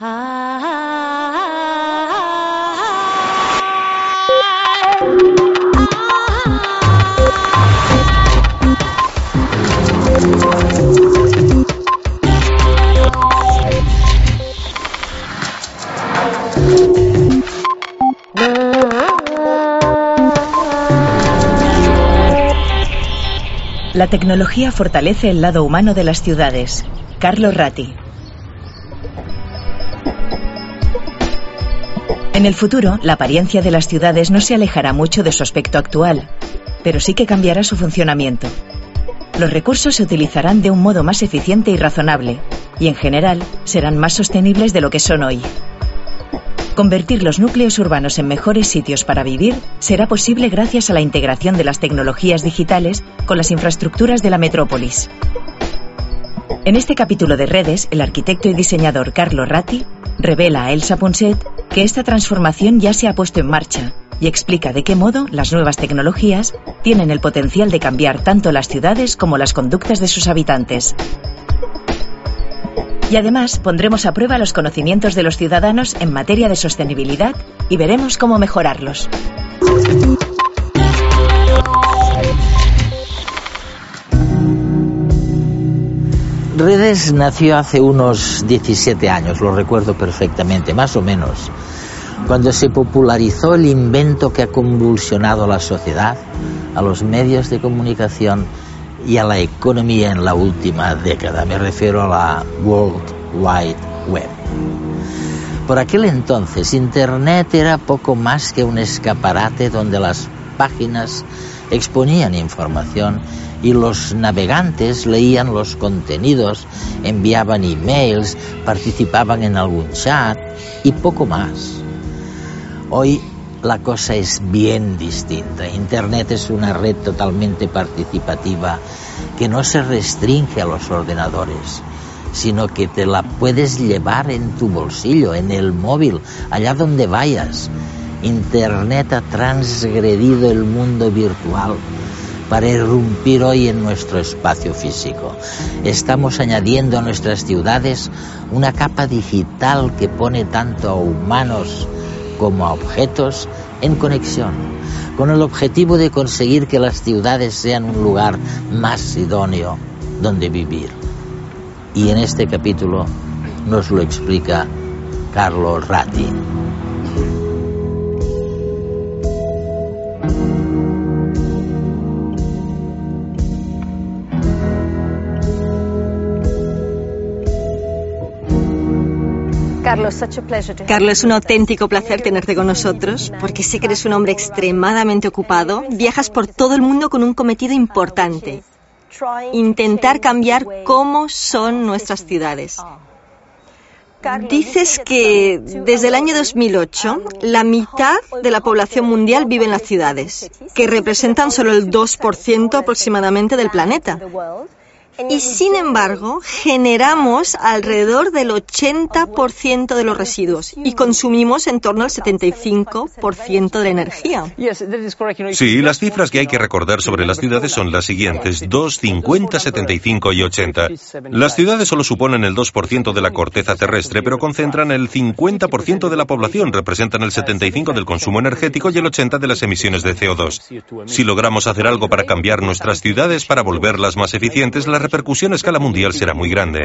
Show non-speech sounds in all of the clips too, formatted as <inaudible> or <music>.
La tecnología fortalece el lado humano de las ciudades. Carlos Ratti. En el futuro, la apariencia de las ciudades no se alejará mucho de su aspecto actual, pero sí que cambiará su funcionamiento. Los recursos se utilizarán de un modo más eficiente y razonable, y en general serán más sostenibles de lo que son hoy. Convertir los núcleos urbanos en mejores sitios para vivir será posible gracias a la integración de las tecnologías digitales con las infraestructuras de la metrópolis. En este capítulo de redes, el arquitecto y diseñador Carlo Ratti revela a Elsa Ponset que esta transformación ya se ha puesto en marcha y explica de qué modo las nuevas tecnologías tienen el potencial de cambiar tanto las ciudades como las conductas de sus habitantes. Y además pondremos a prueba los conocimientos de los ciudadanos en materia de sostenibilidad y veremos cómo mejorarlos. Redes nació hace unos 17 años, lo recuerdo perfectamente, más o menos, cuando se popularizó el invento que ha convulsionado a la sociedad, a los medios de comunicación y a la economía en la última década. Me refiero a la World Wide Web. Por aquel entonces, Internet era poco más que un escaparate donde las páginas exponían información y los navegantes leían los contenidos, enviaban emails, participaban en algún chat y poco más. Hoy la cosa es bien distinta. Internet es una red totalmente participativa que no se restringe a los ordenadores, sino que te la puedes llevar en tu bolsillo, en el móvil, allá donde vayas. Internet ha transgredido el mundo virtual para irrumpir hoy en nuestro espacio físico. Estamos añadiendo a nuestras ciudades una capa digital que pone tanto a humanos como a objetos en conexión, con el objetivo de conseguir que las ciudades sean un lugar más idóneo donde vivir. Y en este capítulo nos lo explica Carlos Ratti. Carlos, es un auténtico placer tenerte con nosotros, porque sé que eres un hombre extremadamente ocupado, viajas por todo el mundo con un cometido importante, intentar cambiar cómo son nuestras ciudades. Dices que desde el año 2008 la mitad de la población mundial vive en las ciudades, que representan solo el 2% aproximadamente del planeta. Y sin embargo, generamos alrededor del 80% de los residuos y consumimos en torno al 75% de la energía. Sí, las cifras que hay que recordar sobre las ciudades son las siguientes, 2, 50, 75 y 80. Las ciudades solo suponen el 2% de la corteza terrestre, pero concentran el 50% de la población, representan el 75% del consumo energético y el 80% de las emisiones de CO2. Si logramos hacer algo para cambiar nuestras ciudades, para volverlas más eficientes, las repercusión a escala mundial será muy grande.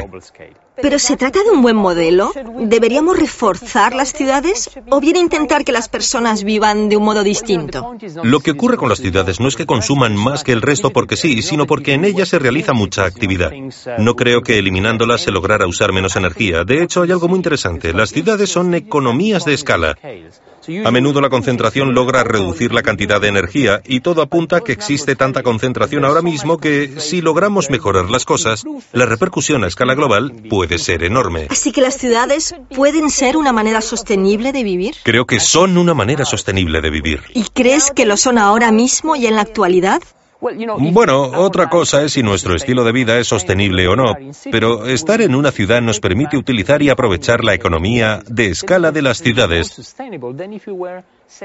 ¿Pero se trata de un buen modelo? ¿Deberíamos reforzar las ciudades o bien intentar que las personas vivan de un modo distinto? Lo que ocurre con las ciudades no es que consuman más que el resto porque sí, sino porque en ellas se realiza mucha actividad. No creo que eliminándolas se lograra usar menos energía. De hecho, hay algo muy interesante. Las ciudades son economías de escala. A menudo la concentración logra reducir la cantidad de energía y todo apunta a que existe tanta concentración ahora mismo que si logramos mejorar las cosas, la repercusión a escala global puede ser enorme. Así que las ciudades pueden ser una manera sostenible de vivir. Creo que son una manera sostenible de vivir. ¿Y crees que lo son ahora mismo y en la actualidad? Bueno, otra cosa es si nuestro estilo de vida es sostenible o no, pero estar en una ciudad nos permite utilizar y aprovechar la economía de escala de las ciudades,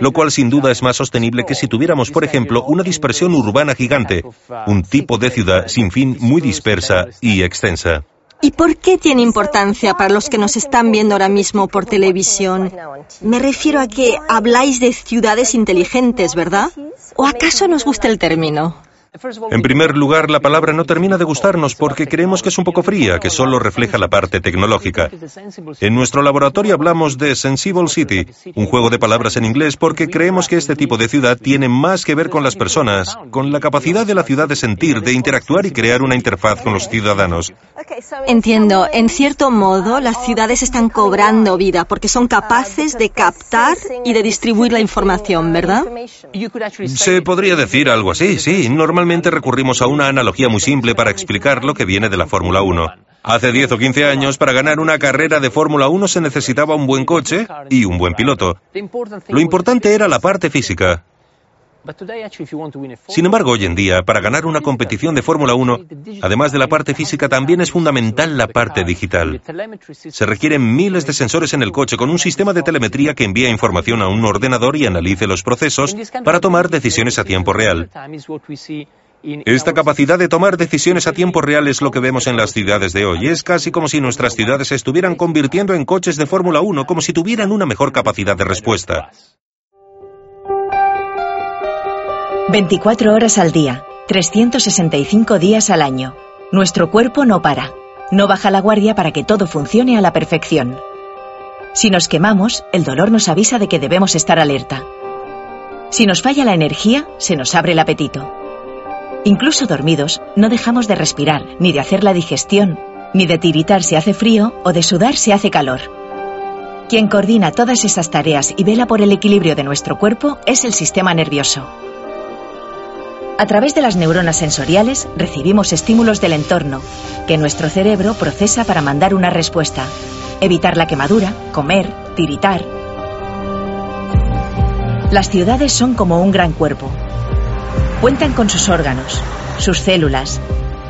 lo cual sin duda es más sostenible que si tuviéramos, por ejemplo, una dispersión urbana gigante, un tipo de ciudad sin fin muy dispersa y extensa. ¿Y por qué tiene importancia para los que nos están viendo ahora mismo por televisión? Me refiero a que habláis de ciudades inteligentes, ¿verdad? ¿O acaso nos gusta el término? En primer lugar, la palabra no termina de gustarnos porque creemos que es un poco fría, que solo refleja la parte tecnológica. En nuestro laboratorio hablamos de Sensible City, un juego de palabras en inglés porque creemos que este tipo de ciudad tiene más que ver con las personas, con la capacidad de la ciudad de sentir, de interactuar y crear una interfaz con los ciudadanos. Entiendo, en cierto modo las ciudades están cobrando vida porque son capaces de captar y de distribuir la información, ¿verdad? Se podría decir algo así, sí. Normalmente recurrimos a una analogía muy simple para explicar lo que viene de la Fórmula 1. Hace 10 o 15 años, para ganar una carrera de Fórmula 1 se necesitaba un buen coche y un buen piloto. Lo importante era la parte física. Sin embargo, hoy en día, para ganar una competición de Fórmula 1, además de la parte física, también es fundamental la parte digital. Se requieren miles de sensores en el coche con un sistema de telemetría que envía información a un ordenador y analice los procesos para tomar decisiones a tiempo real. Esta capacidad de tomar decisiones a tiempo real es lo que vemos en las ciudades de hoy. Es casi como si nuestras ciudades se estuvieran convirtiendo en coches de Fórmula 1, como si tuvieran una mejor capacidad de respuesta. 24 horas al día, 365 días al año. Nuestro cuerpo no para. No baja la guardia para que todo funcione a la perfección. Si nos quemamos, el dolor nos avisa de que debemos estar alerta. Si nos falla la energía, se nos abre el apetito. Incluso dormidos, no dejamos de respirar, ni de hacer la digestión, ni de tiritar si hace frío o de sudar si hace calor. Quien coordina todas esas tareas y vela por el equilibrio de nuestro cuerpo es el sistema nervioso. A través de las neuronas sensoriales recibimos estímulos del entorno, que nuestro cerebro procesa para mandar una respuesta. Evitar la quemadura, comer, tiritar. Las ciudades son como un gran cuerpo, Cuentan con sus órganos, sus células,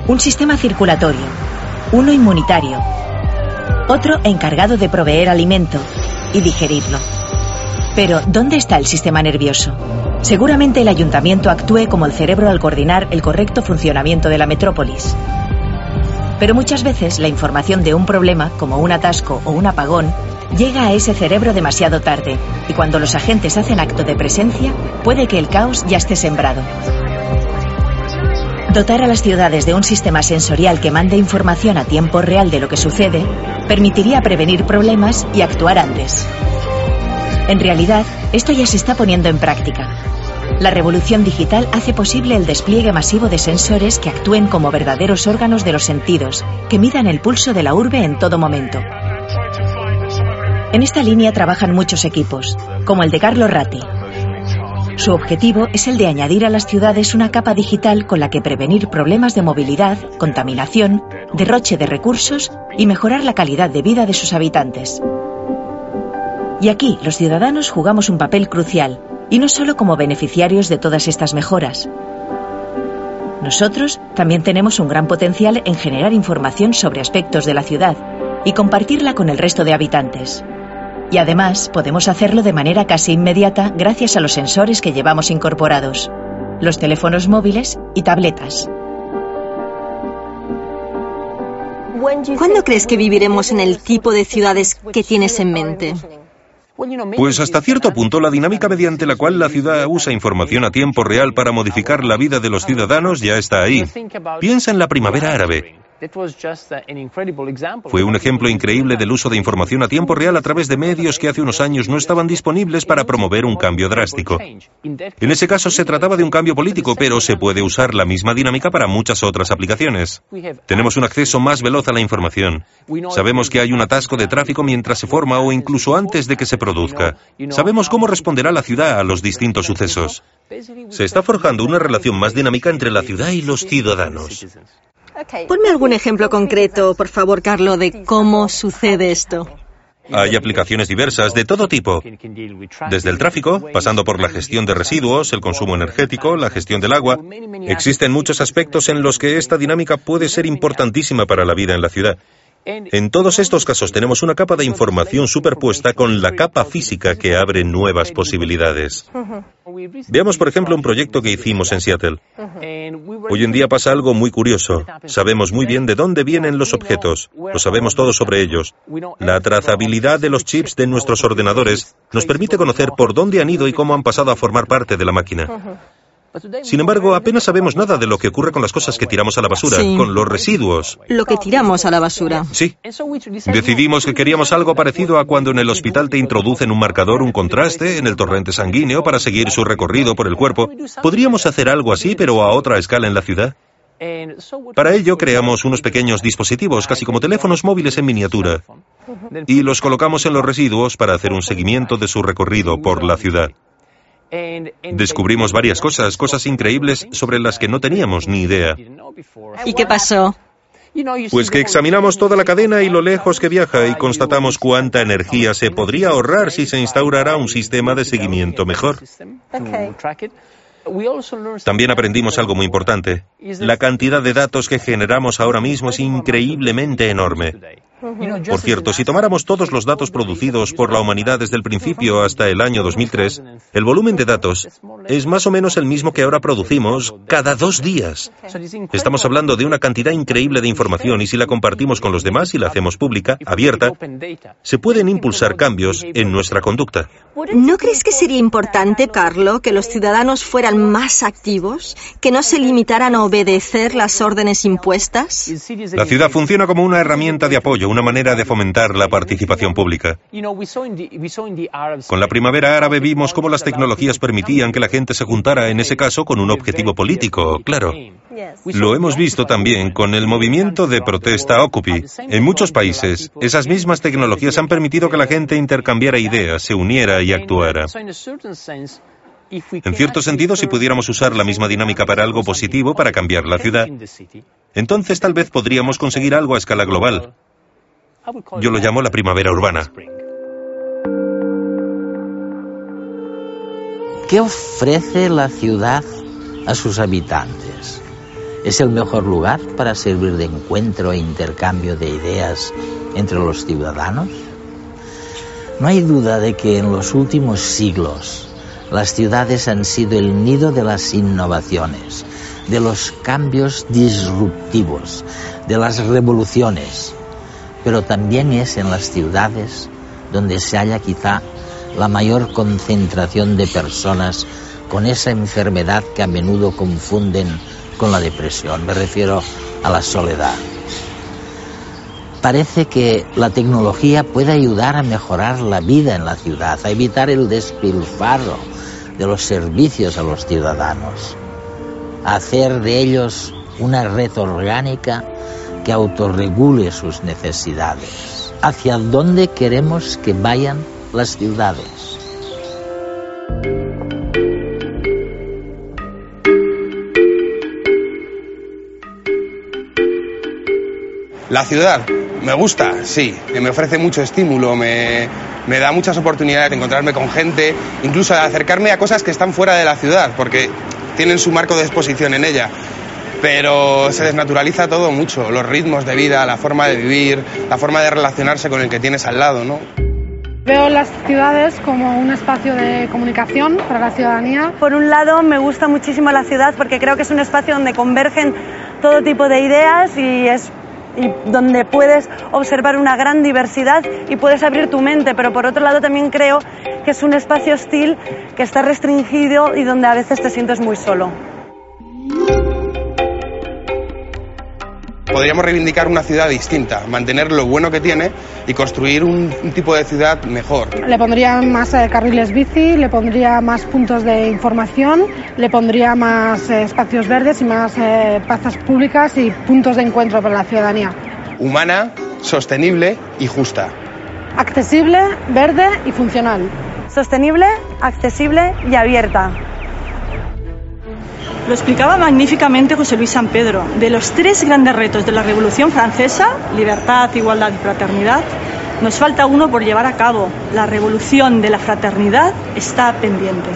un sistema circulatorio, uno inmunitario, otro encargado de proveer alimento y digerirlo. Pero, ¿dónde está el sistema nervioso? Seguramente el ayuntamiento actúe como el cerebro al coordinar el correcto funcionamiento de la metrópolis. Pero muchas veces la información de un problema, como un atasco o un apagón, llega a ese cerebro demasiado tarde y cuando los agentes hacen acto de presencia, puede que el caos ya esté sembrado. Dotar a las ciudades de un sistema sensorial que mande información a tiempo real de lo que sucede permitiría prevenir problemas y actuar antes. En realidad, esto ya se está poniendo en práctica. La revolución digital hace posible el despliegue masivo de sensores que actúen como verdaderos órganos de los sentidos, que midan el pulso de la urbe en todo momento. En esta línea trabajan muchos equipos, como el de Carlo Ratti, su objetivo es el de añadir a las ciudades una capa digital con la que prevenir problemas de movilidad, contaminación, derroche de recursos y mejorar la calidad de vida de sus habitantes. Y aquí los ciudadanos jugamos un papel crucial, y no solo como beneficiarios de todas estas mejoras. Nosotros también tenemos un gran potencial en generar información sobre aspectos de la ciudad y compartirla con el resto de habitantes. Y además podemos hacerlo de manera casi inmediata gracias a los sensores que llevamos incorporados, los teléfonos móviles y tabletas. ¿Cuándo crees que viviremos en el tipo de ciudades que tienes en mente? Pues hasta cierto punto la dinámica mediante la cual la ciudad usa información a tiempo real para modificar la vida de los ciudadanos ya está ahí. Piensa en la primavera árabe. Fue un ejemplo increíble del uso de información a tiempo real a través de medios que hace unos años no estaban disponibles para promover un cambio drástico. En ese caso se trataba de un cambio político, pero se puede usar la misma dinámica para muchas otras aplicaciones. Tenemos un acceso más veloz a la información. Sabemos que hay un atasco de tráfico mientras se forma o incluso antes de que se produzca. Sabemos cómo responderá la ciudad a los distintos sucesos. Se está forjando una relación más dinámica entre la ciudad y los ciudadanos. Ponme algún ejemplo concreto, por favor, Carlo, de cómo sucede esto. Hay aplicaciones diversas de todo tipo, desde el tráfico, pasando por la gestión de residuos, el consumo energético, la gestión del agua. Existen muchos aspectos en los que esta dinámica puede ser importantísima para la vida en la ciudad. En todos estos casos tenemos una capa de información superpuesta con la capa física que abre nuevas posibilidades. Veamos, por ejemplo, un proyecto que hicimos en Seattle. Hoy en día pasa algo muy curioso. Sabemos muy bien de dónde vienen los objetos. Lo sabemos todo sobre ellos. La trazabilidad de los chips de nuestros ordenadores nos permite conocer por dónde han ido y cómo han pasado a formar parte de la máquina. Sin embargo, apenas sabemos nada de lo que ocurre con las cosas que tiramos a la basura, con los residuos. Lo que tiramos a la basura. Sí. Decidimos que queríamos algo parecido a cuando en el hospital te introducen un marcador, un contraste en el torrente sanguíneo para seguir su recorrido por el cuerpo. ¿Podríamos hacer algo así, pero a otra escala en la ciudad? Para ello creamos unos pequeños dispositivos, casi como teléfonos móviles en miniatura, y los colocamos en los residuos para hacer un seguimiento de su recorrido por la ciudad. Descubrimos varias cosas, cosas increíbles sobre las que no teníamos ni idea. ¿Y qué pasó? Pues que examinamos toda la cadena y lo lejos que viaja y constatamos cuánta energía se podría ahorrar si se instaurara un sistema de seguimiento mejor. También aprendimos algo muy importante. La cantidad de datos que generamos ahora mismo es increíblemente enorme. Por cierto, si tomáramos todos los datos producidos por la humanidad desde el principio hasta el año 2003, el volumen de datos es más o menos el mismo que ahora producimos cada dos días. Estamos hablando de una cantidad increíble de información y si la compartimos con los demás y la hacemos pública, abierta, se pueden impulsar cambios en nuestra conducta. ¿No crees que sería importante, Carlo, que los ciudadanos fueran más activos, que no se limitaran a obedecer las órdenes impuestas? La ciudad funciona como una herramienta de apoyo, una manera de fomentar la participación pública. Con la primavera árabe vimos cómo las tecnologías permitían que la gente se juntara, en ese caso, con un objetivo político, claro. Lo hemos visto también con el movimiento de protesta Occupy. En muchos países, esas mismas tecnologías han permitido que la gente intercambiara ideas, se uniera y actuara. En cierto sentido, si pudiéramos usar la misma dinámica para algo positivo, para cambiar la ciudad, entonces tal vez podríamos conseguir algo a escala global. Yo lo llamo la primavera urbana. ¿Qué ofrece la ciudad a sus habitantes? ¿Es el mejor lugar para servir de encuentro e intercambio de ideas entre los ciudadanos? No hay duda de que en los últimos siglos las ciudades han sido el nido de las innovaciones, de los cambios disruptivos, de las revoluciones, pero también es en las ciudades donde se halla quizá la mayor concentración de personas con esa enfermedad que a menudo confunden con la depresión. Me refiero a la soledad. Parece que la tecnología puede ayudar a mejorar la vida en la ciudad, a evitar el despilfarro de los servicios a los ciudadanos, a hacer de ellos una red orgánica que autorregule sus necesidades. ¿Hacia dónde queremos que vayan las ciudades? La ciudad me gusta, sí, me ofrece mucho estímulo, me, me, da muchas oportunidades de encontrarme con gente, incluso de acercarme a cosas que están fuera de la ciudad, porque tienen su marco de exposición en ella pero se desnaturaliza todo mucho, los ritmos de vida, la forma de vivir, la forma de relacionarse con el que tienes al lado, ¿no? Veo las ciudades como un espacio de comunicación para la ciudadanía. Por un lado, me gusta muchísimo la ciudad porque creo que es un espacio donde convergen todo tipo de ideas y es y donde puedes observar una gran diversidad y puedes abrir tu mente, pero por otro lado también creo que es un espacio hostil que está restringido y donde a veces te sientes muy solo. Podríamos reivindicar una ciudad distinta, mantener lo bueno que tiene y construir un, un tipo de ciudad mejor. Le pondría más eh, carriles bici, le pondría más puntos de información, le pondría más eh, espacios verdes y más eh, plazas públicas y puntos de encuentro para la ciudadanía. Humana, sostenible y justa. Accesible, verde y funcional. Sostenible, accesible y abierta. Lo explicaba magníficamente José Luis San Pedro. De los tres grandes retos de la Revolución Francesa, libertad, igualdad y fraternidad, nos falta uno por llevar a cabo. La revolución de la fraternidad está pendiente.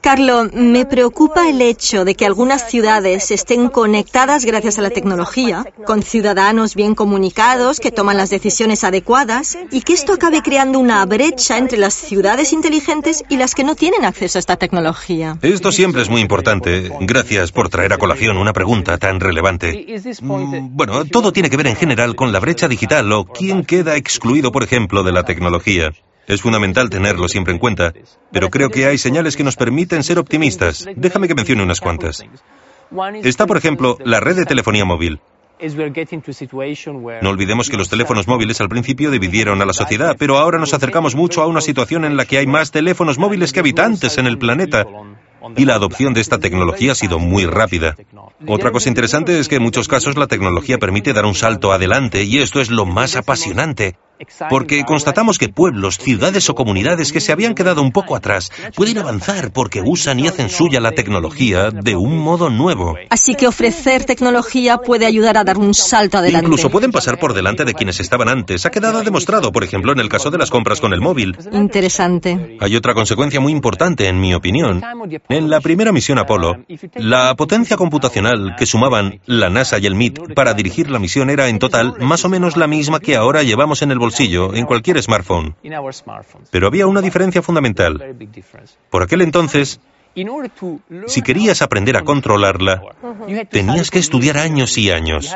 Carlo, me preocupa el hecho de que algunas ciudades estén conectadas gracias a la tecnología, con ciudadanos bien comunicados que toman las decisiones adecuadas, y que esto acabe creando una brecha entre las ciudades inteligentes y las que no tienen acceso a esta tecnología. Esto siempre es muy importante. Gracias por traer a colación una pregunta tan relevante. Mm, Bueno, todo tiene que ver en general con la brecha digital o quién queda excluido, por ejemplo, de la tecnología. Es fundamental tenerlo siempre en cuenta, pero creo que hay señales que nos permiten ser optimistas. Déjame que mencione unas cuantas. Está, por ejemplo, la red de telefonía móvil. No olvidemos que los teléfonos móviles al principio dividieron a la sociedad, pero ahora nos acercamos mucho a una situación en la que hay más teléfonos móviles que habitantes en el planeta. Y la adopción de esta tecnología ha sido muy rápida. Otra cosa interesante es que en muchos casos la tecnología permite dar un salto adelante y esto es lo más apasionante. Porque constatamos que pueblos, ciudades o comunidades que se habían quedado un poco atrás pueden avanzar porque usan y hacen suya la tecnología de un modo nuevo. Así que ofrecer tecnología puede ayudar a dar un salto adelante. Incluso pueden pasar por delante de quienes estaban antes. Ha quedado demostrado, por ejemplo, en el caso de las compras con el móvil. Interesante. Hay otra consecuencia muy importante, en mi opinión. En la primera misión Apolo, la potencia computacional que sumaban la NASA y el MIT para dirigir la misión era en total más o menos la misma que ahora llevamos en el bolsillo, en cualquier smartphone. Pero había una diferencia fundamental. Por aquel entonces, si querías aprender a controlarla, tenías que estudiar años y años.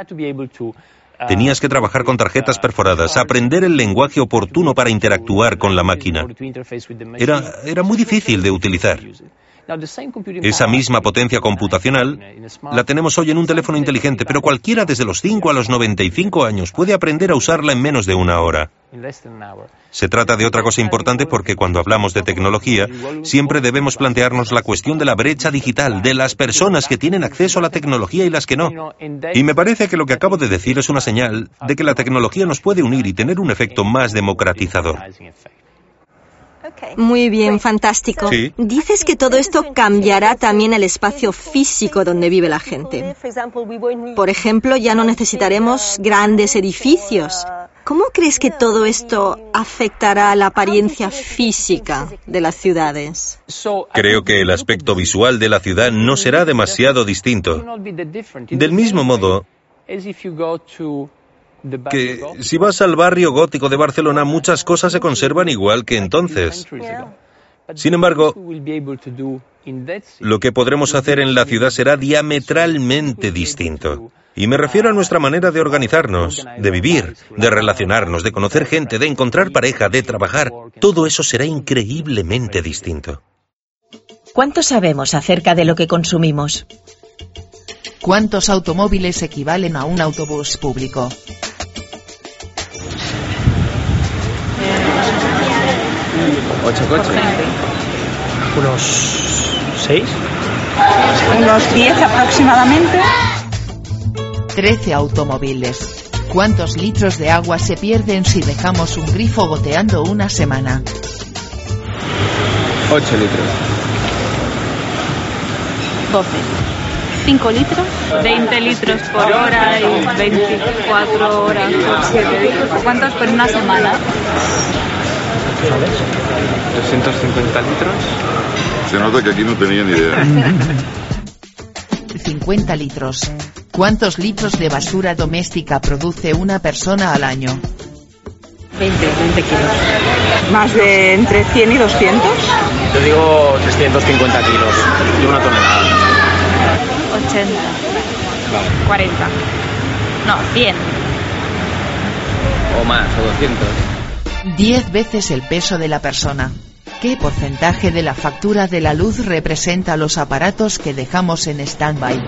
Tenías que trabajar con tarjetas perforadas, aprender el lenguaje oportuno para interactuar con la máquina. Era, era muy difícil de utilizar. Esa misma potencia computacional la tenemos hoy en un teléfono inteligente, pero cualquiera desde los 5 a los 95 años puede aprender a usarla en menos de una hora. Se trata de otra cosa importante porque cuando hablamos de tecnología, siempre debemos plantearnos la cuestión de la brecha digital, de las personas que tienen acceso a la tecnología y las que no. Y me parece que lo que acabo de decir es una señal de que la tecnología nos puede unir y tener un efecto más democratizador. Muy bien, fantástico. Sí. Dices que todo esto cambiará también el espacio físico donde vive la gente. Por ejemplo, ya no necesitaremos grandes edificios. ¿Cómo crees que todo esto afectará a la apariencia física de las ciudades? Creo que el aspecto visual de la ciudad no será demasiado distinto. Del mismo modo que si vas al barrio gótico de Barcelona, muchas cosas se conservan igual que entonces. Sin embargo, lo que podremos hacer en la ciudad será diametralmente distinto. Y me refiero a nuestra manera de organizarnos, de vivir, de relacionarnos, de conocer gente, de encontrar pareja, de trabajar. Todo eso será increíblemente distinto. ¿Cuánto sabemos acerca de lo que consumimos? ¿Cuántos automóviles equivalen a un autobús público? Ocho coches. Unos seis. Unos 10 aproximadamente. 13 automóviles. ¿Cuántos litros de agua se pierden si dejamos un grifo goteando una semana? 8 litros. 12. 5 litros. 20 litros por hora y 24 horas por 7 días. ¿Cuántos por una semana? 250 litros. Se nota que aquí no tenía ni idea. 50 litros. ¿Cuántos litros de basura doméstica produce una persona al año? 20, 20 kilos. Más de entre 100 y 200. Yo digo 350 kilos y una tonelada. 80. 40. No, 100. O más, o 200. 10 veces el peso de la persona. ¿Qué porcentaje de la factura de la luz representa los aparatos que dejamos en stand-by?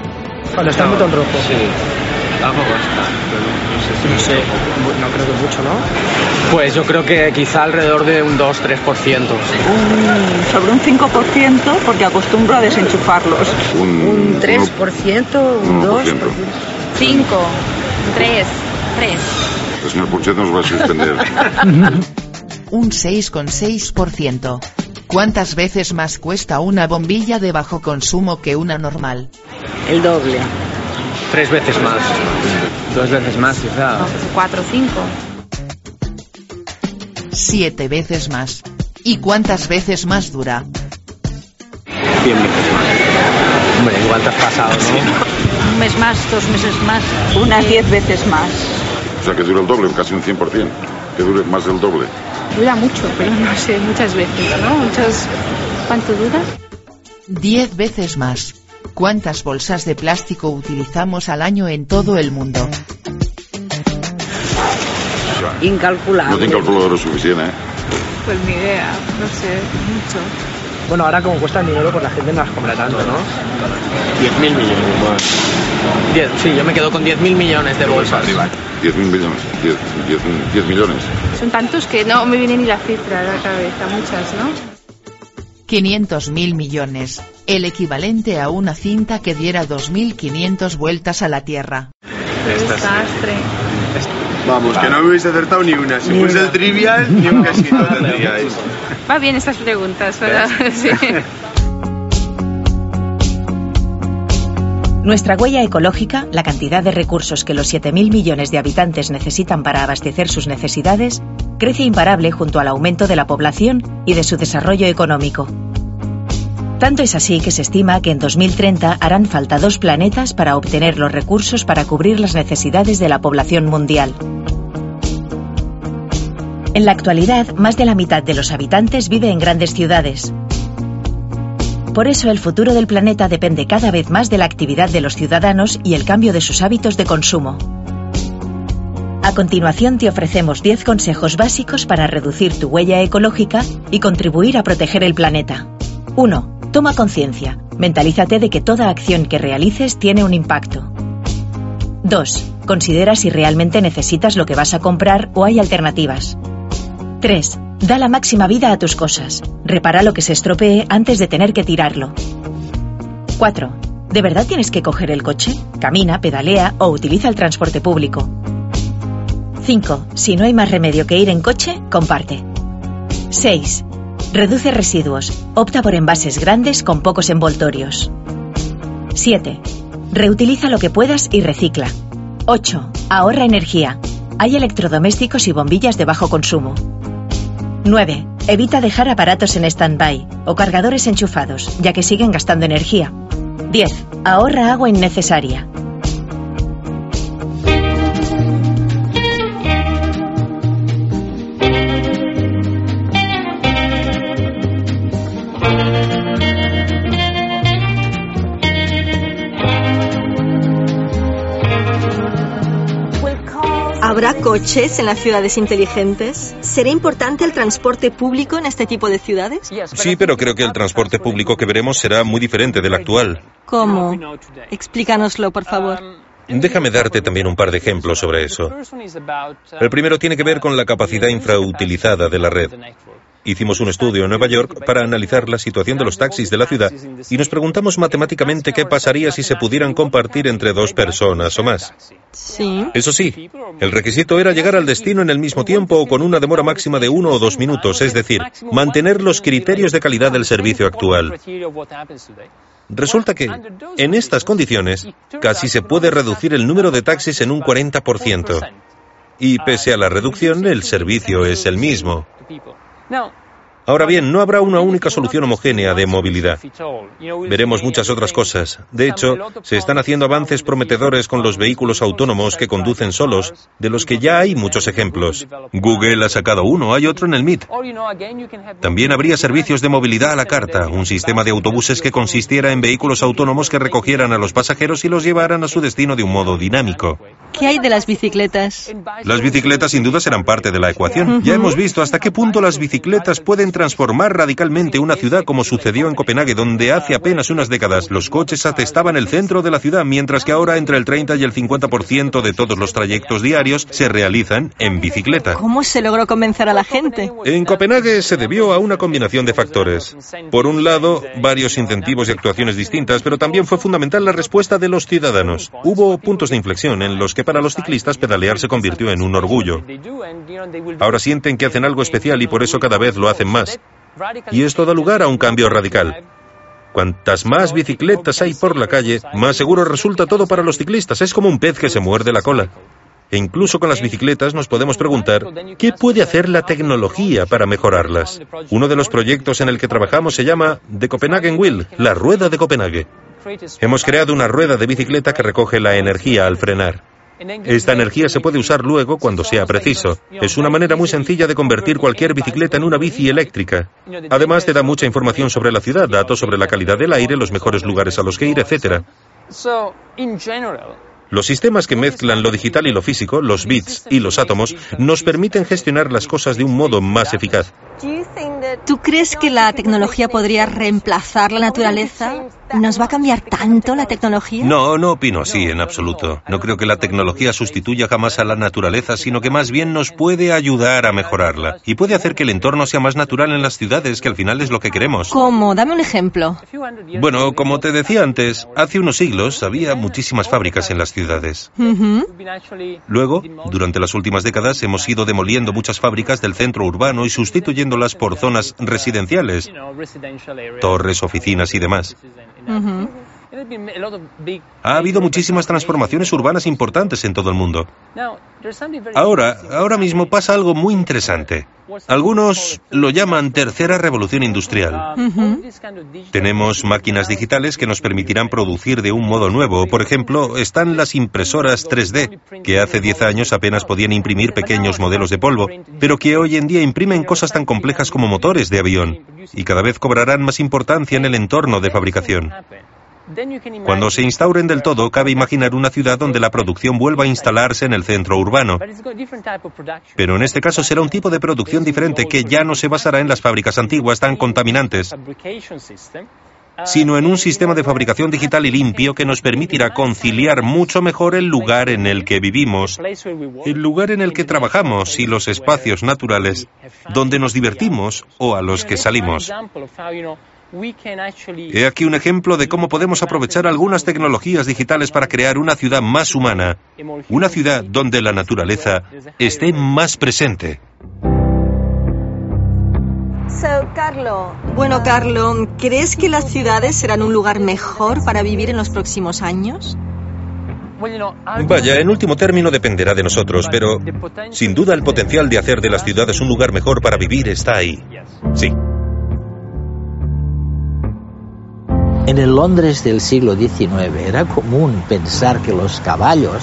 Cuando está el botón rojo. Sí. Algo basta, pero no sé si... No sé, no creo que mucho, ¿no? Pues yo creo que quizá alrededor de un 2-3%. Un- sobre un 5% porque acostumbro a desenchufarlos. Un, 3%, un 2%. 5, 3, 3. El señor Punchet nos va a suspender. <laughs> Un 6,6%. ¿Cuántas veces más cuesta una bombilla de bajo consumo que una normal? El doble. Tres veces más. Dos veces más, quizá. 4, 5. Siete veces más. ¿Y cuántas veces más dura? Cien veces más. Hombre, igual te has pasado, ¿no? Un mes más, dos meses más. Unas 10 veces más. O sea que dura el doble, casi un 100%. Que dure más del doble. Dura mucho, pero no sé, muchas veces, ¿no? Muchas... ¿Cuánto dura? Diez veces más. ¿Cuántas bolsas de plástico utilizamos al año en todo el mundo? Incalculable. No tinc calculadora suficient, eh? Pues ni idea, no sé, mucho. Bueno, ahora como cuesta el dinero, pues la gente no las compra tanto, ¿no? 10.000 millones más. Diez, sí, yo me quedo con 10.000 millones de bolsas. 10.000 millones. 10, 10, 10 millones. Son tantos que no me viene ni la cifra a la cabeza, muchas, ¿no? 500.000 millones. El equivalente a una cinta que diera 2.500 vueltas a la Tierra. Desastre. Vamos, que no me hubiese acertado ni una. Si fuese el trivial, ni un quesito tendríais. Va bien estas preguntas, ¿verdad? Sí. Nuestra huella ecológica, la cantidad de recursos que los 7.000 millones de habitantes necesitan para abastecer sus necesidades, crece imparable junto al aumento de la población y de su desarrollo económico. Tanto es así que se estima que en 2030 harán falta dos planetas para obtener los recursos para cubrir las necesidades de la población mundial. En la actualidad, más de la mitad de los habitantes vive en grandes ciudades, por eso el futuro del planeta depende cada vez más de la actividad de los ciudadanos y el cambio de sus hábitos de consumo. A continuación te ofrecemos 10 consejos básicos para reducir tu huella ecológica y contribuir a proteger el planeta. 1. Toma conciencia. Mentalízate de que toda acción que realices tiene un impacto. 2. Considera si realmente necesitas lo que vas a comprar o hay alternativas. 3. Da la máxima vida a tus cosas. Repara lo que se estropee antes de tener que tirarlo. 4. ¿De verdad tienes que coger el coche? Camina, pedalea o utiliza el transporte público. 5. Si no hay más remedio que ir en coche, comparte. 6. Reduce residuos. Opta por envases grandes con pocos envoltorios. 7. Reutiliza lo que puedas y recicla. 8. Ahorra energía. Hay electrodomésticos y bombillas de bajo consumo. 9. Evita dejar aparatos en stand-by o cargadores enchufados, ya que siguen gastando energía. 10. Ahorra agua innecesaria. ¿Habrá coches en las ciudades inteligentes? ¿Será importante el transporte público en este tipo de ciudades? Sí, pero creo que el transporte público que veremos será muy diferente del actual. ¿Cómo? Explícanoslo, por favor. Déjame darte también un par de ejemplos sobre eso. El primero tiene que ver con la capacidad infrautilizada de la red. Hicimos un estudio en Nueva York para analizar la situación de los taxis de la ciudad y nos preguntamos matemáticamente qué pasaría si se pudieran compartir entre dos personas o más. Sí. Eso sí, el requisito era llegar al destino en el mismo tiempo o con una demora máxima de uno o dos minutos, es decir, mantener los criterios de calidad del servicio actual. Resulta que, en estas condiciones, casi se puede reducir el número de taxis en un 40%. Y pese a la reducción, el servicio es el mismo. Now, Ahora bien, no habrá una única solución homogénea de movilidad. Veremos muchas otras cosas. De hecho, se están haciendo avances prometedores con los vehículos autónomos que conducen solos, de los que ya hay muchos ejemplos. Google ha sacado uno, hay otro en el MIT. También habría servicios de movilidad a la carta, un sistema de autobuses que consistiera en vehículos autónomos que recogieran a los pasajeros y los llevaran a su destino de un modo dinámico. ¿Qué hay de las bicicletas? Las bicicletas sin duda serán parte de la ecuación. Ya hemos visto hasta qué punto las bicicletas pueden transformar radicalmente una ciudad como sucedió en Copenhague, donde hace apenas unas décadas los coches atestaban el centro de la ciudad, mientras que ahora entre el 30 y el 50% de todos los trayectos diarios se realizan en bicicleta. ¿Cómo se logró convencer a la gente? En Copenhague se debió a una combinación de factores. Por un lado, varios incentivos y actuaciones distintas, pero también fue fundamental la respuesta de los ciudadanos. Hubo puntos de inflexión en los que para los ciclistas pedalear se convirtió en un orgullo. Ahora sienten que hacen algo especial y por eso cada vez lo hacen más. Y esto da lugar a un cambio radical. Cuantas más bicicletas hay por la calle, más seguro resulta todo para los ciclistas. Es como un pez que se muerde la cola. E incluso con las bicicletas nos podemos preguntar, ¿qué puede hacer la tecnología para mejorarlas? Uno de los proyectos en el que trabajamos se llama The Copenhagen Wheel, la rueda de Copenhague. Hemos creado una rueda de bicicleta que recoge la energía al frenar. Esta energía se puede usar luego cuando sea preciso. Es una manera muy sencilla de convertir cualquier bicicleta en una bici eléctrica. Además te da mucha información sobre la ciudad, datos sobre la calidad del aire, los mejores lugares a los que ir, etc. Los sistemas que mezclan lo digital y lo físico, los bits y los átomos, nos permiten gestionar las cosas de un modo más eficaz. ¿Tú crees que la tecnología podría reemplazar la naturaleza? ¿Nos va a cambiar tanto la tecnología? No, no opino así en absoluto. No creo que la tecnología sustituya jamás a la naturaleza, sino que más bien nos puede ayudar a mejorarla. Y puede hacer que el entorno sea más natural en las ciudades, que al final es lo que queremos. ¿Cómo? Dame un ejemplo. Bueno, como te decía antes, hace unos siglos había muchísimas fábricas en las ciudades. Luego, durante las últimas décadas, hemos ido demoliendo muchas fábricas del centro urbano y sustituyéndolas por zonas residenciales, torres, oficinas y demás. mm-hmm. Ha habido muchísimas transformaciones urbanas importantes en todo el mundo. Ahora, ahora mismo pasa algo muy interesante. Algunos lo llaman tercera revolución industrial. Tenemos máquinas digitales que nos permitirán producir de un modo nuevo. Por ejemplo, están las impresoras 3D, que hace 10 años apenas podían imprimir pequeños modelos de polvo, pero que hoy en día imprimen cosas tan complejas como motores de avión, y cada vez cobrarán más importancia en el entorno de fabricación. Cuando se instauren del todo, cabe imaginar una ciudad donde la producción vuelva a instalarse en el centro urbano. Pero en este caso será un tipo de producción diferente que ya no se basará en las fábricas antiguas tan contaminantes, sino en un sistema de fabricación digital y limpio que nos permitirá conciliar mucho mejor el lugar en el que vivimos, el lugar en el que trabajamos y los espacios naturales donde nos divertimos o a los que salimos. He aquí un ejemplo de cómo podemos aprovechar algunas tecnologías digitales para crear una ciudad más humana, una ciudad donde la naturaleza esté más presente. Bueno, Carlo, ¿crees que las ciudades serán un lugar mejor para vivir en los próximos años? Vaya, en último término dependerá de nosotros, pero sin duda el potencial de hacer de las ciudades un lugar mejor para vivir está ahí. Sí. En el Londres del siglo XIX era común pensar que los caballos,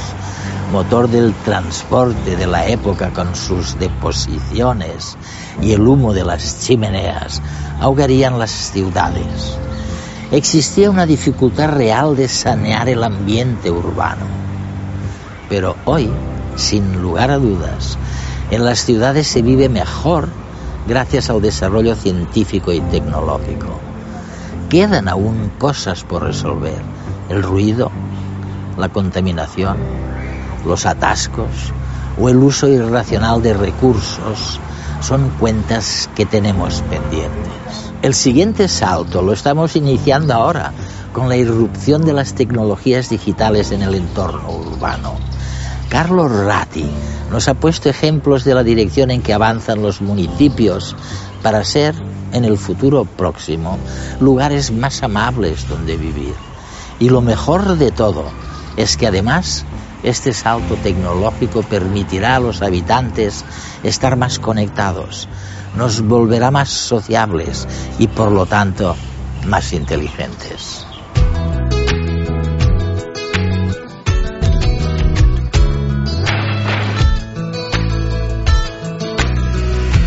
motor del transporte de la época con sus deposiciones y el humo de las chimeneas, ahogarían las ciudades. Existía una dificultad real de sanear el ambiente urbano. Pero hoy, sin lugar a dudas, en las ciudades se vive mejor gracias al desarrollo científico y tecnológico quedan aún cosas por resolver. El ruido, la contaminación, los atascos o el uso irracional de recursos son cuentas que tenemos pendientes. El siguiente salto lo estamos iniciando ahora con la irrupción de las tecnologías digitales en el entorno urbano. Carlos Ratti nos ha puesto ejemplos de la dirección en que avanzan los municipios para ser en el futuro próximo lugares más amables donde vivir. Y lo mejor de todo es que además este salto tecnológico permitirá a los habitantes estar más conectados, nos volverá más sociables y por lo tanto más inteligentes.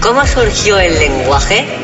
¿Cómo surgió el lenguaje?